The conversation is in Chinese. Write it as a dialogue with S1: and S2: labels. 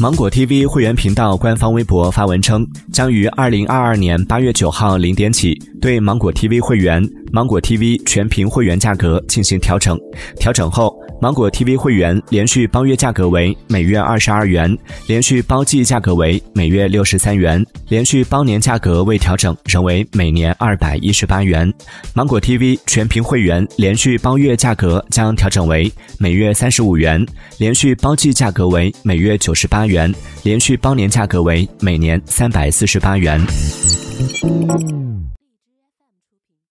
S1: 芒果 TV 会员频道官方微博发文称，将于二零二二年八月九号零点起对芒果 TV 会员、芒果 TV 全屏会员价格进行调整。调整后，芒果 TV 会员连续包月价格为每月二十二元，连续包季价格为每月六十三元，连续包年价格未调整，仍为每年二百一十八元。芒果 TV 全屏会员连续包月价格将调整为每月三十五元，连续包季价格为每月九十八元，连续包年价格为每年三百四十八元。